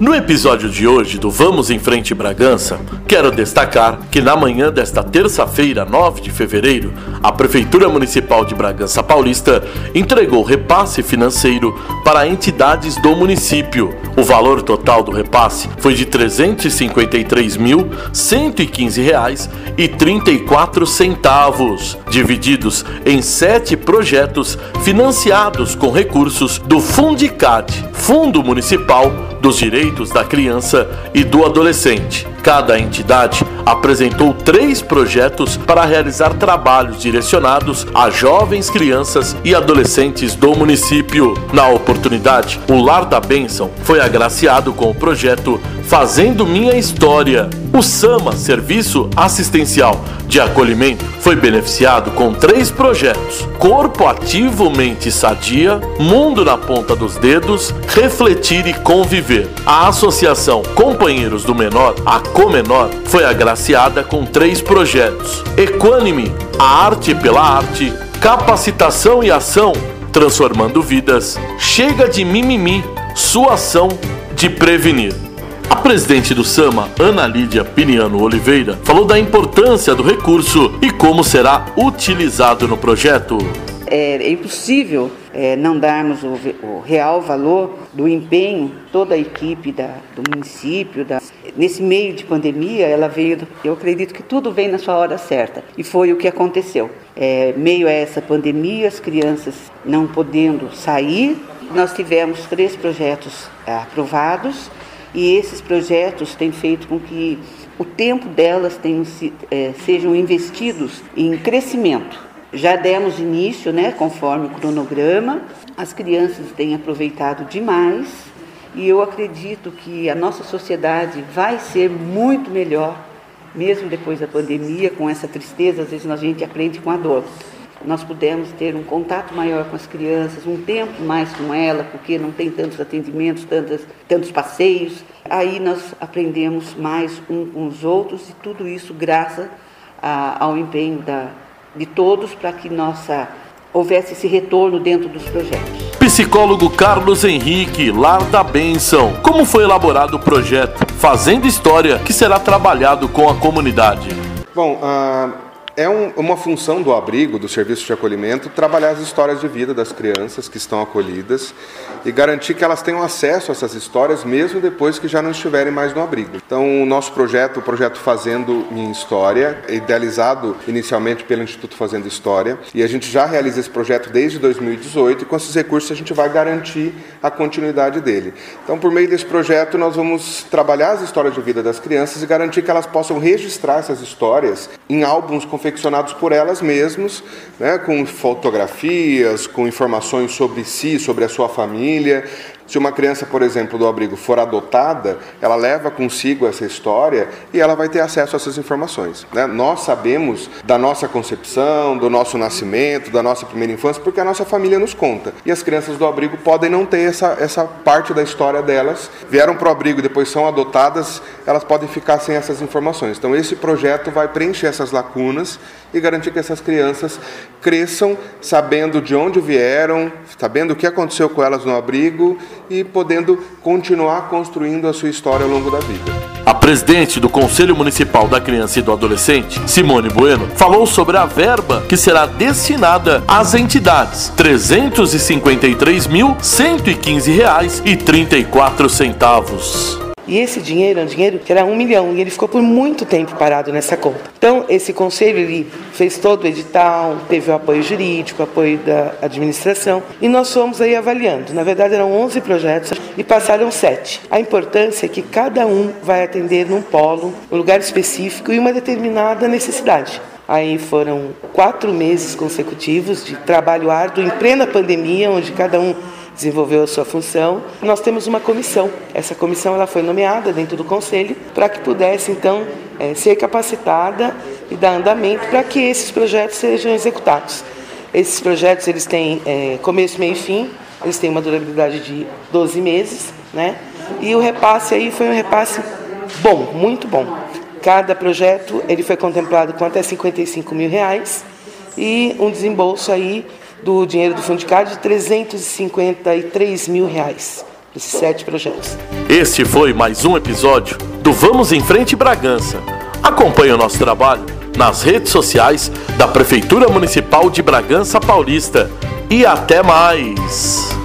No episódio de hoje do Vamos em Frente Bragança, quero destacar que na manhã desta terça-feira, 9 de fevereiro, a Prefeitura Municipal de Bragança Paulista entregou repasse financeiro para entidades do município. O valor total do repasse foi de R$ 353.115,34, divididos em sete projetos financiados com recursos do Fundicad, Fundo Municipal dos Direitos da Criança e do Adolescente. Cada entidade apresentou três projetos para realizar trabalhos direcionados a jovens, crianças e adolescentes do município. Na oportunidade, o Lar da Bênção foi agraciado com o projeto Fazendo Minha História. O SAMA, Serviço Assistencial de Acolhimento, foi beneficiado com três projetos: Corpo Ativo Mente Sadia, Mundo na Ponta dos Dedos, Refletir e Conviver. A Associação Companheiros do Menor, a Comenor, foi agraciada com três projetos: Equânime, a arte pela arte, capacitação e ação, transformando vidas, chega de mimimi, sua ação de prevenir. A presidente do SAMA, Ana Lídia Piniano Oliveira, falou da importância do recurso e como será utilizado no projeto. É impossível é, não darmos o, o, real valor do empenho, toda a equipe da, do município. Da, nesse meio de pandemia, ela veio, eu acredito que tudo vem na sua hora certa. E foi o que aconteceu. É, meio a essa pandemia, as crianças não podendo sair, nós tivemos três projetos é, aprovados e esses projetos têm feito com que o tempo delas tenham, é, sejam investidos em crescimento. Já demos início, né, conforme o cronograma, as crianças têm aproveitado demais. E eu acredito que a nossa sociedade vai ser muito melhor, mesmo depois da pandemia, com essa tristeza, às vezes a gente aprende com a dor nós pudemos ter um contato maior com as crianças, um tempo mais com ela, porque não tem tantos atendimentos, tantos, tantos passeios. Aí nós aprendemos mais um com os outros e tudo isso graças a, ao empenho da, de todos para que nossa houvesse esse retorno dentro dos projetos. Psicólogo Carlos Henrique, Lar da Bênção. Como foi elaborado o projeto Fazendo História, que será trabalhado com a comunidade? Bom, uh é um, uma função do abrigo, do serviço de acolhimento, trabalhar as histórias de vida das crianças que estão acolhidas e garantir que elas tenham acesso a essas histórias mesmo depois que já não estiverem mais no abrigo. Então, o nosso projeto, o projeto Fazendo Minha História, é idealizado inicialmente pelo Instituto Fazendo História, e a gente já realiza esse projeto desde 2018 e com esses recursos a gente vai garantir a continuidade dele. Então, por meio desse projeto, nós vamos trabalhar as histórias de vida das crianças e garantir que elas possam registrar essas histórias em álbuns confeccionados confeccionados por elas mesmas, né, com fotografias, com informações sobre si, sobre a sua família, se uma criança, por exemplo, do abrigo for adotada, ela leva consigo essa história e ela vai ter acesso a essas informações. Né? Nós sabemos da nossa concepção, do nosso nascimento, da nossa primeira infância, porque a nossa família nos conta. E as crianças do abrigo podem não ter essa, essa parte da história delas. Vieram para o abrigo e depois são adotadas, elas podem ficar sem essas informações. Então, esse projeto vai preencher essas lacunas e garantir que essas crianças cresçam sabendo de onde vieram, sabendo o que aconteceu com elas no abrigo e podendo continuar construindo a sua história ao longo da vida. A presidente do Conselho Municipal da Criança e do Adolescente, Simone Bueno, falou sobre a verba que será destinada às entidades: R$ 353.115,34. E esse dinheiro é um dinheiro que era um milhão e ele ficou por muito tempo parado nessa conta. Então, esse conselho ele fez todo o edital, teve o apoio jurídico, o apoio da administração e nós fomos aí avaliando. Na verdade, eram 11 projetos e passaram sete. A importância é que cada um vai atender num polo, um lugar específico e uma determinada necessidade. Aí foram quatro meses consecutivos de trabalho árduo em plena pandemia, onde cada um desenvolveu a sua função. Nós temos uma comissão. Essa comissão ela foi nomeada dentro do conselho para que pudesse então é, ser capacitada e dar andamento para que esses projetos sejam executados. Esses projetos eles têm é, começo, meio e fim. Eles têm uma durabilidade de 12 meses, né? E o repasse aí foi um repasse bom, muito bom. Cada projeto ele foi contemplado com até 55 mil reais e um desembolso aí do dinheiro do Fundicad de 353 mil reais. esses sete projetos. Este foi mais um episódio do Vamos em Frente Bragança. Acompanhe o nosso trabalho nas redes sociais da Prefeitura Municipal de Bragança Paulista. E até mais!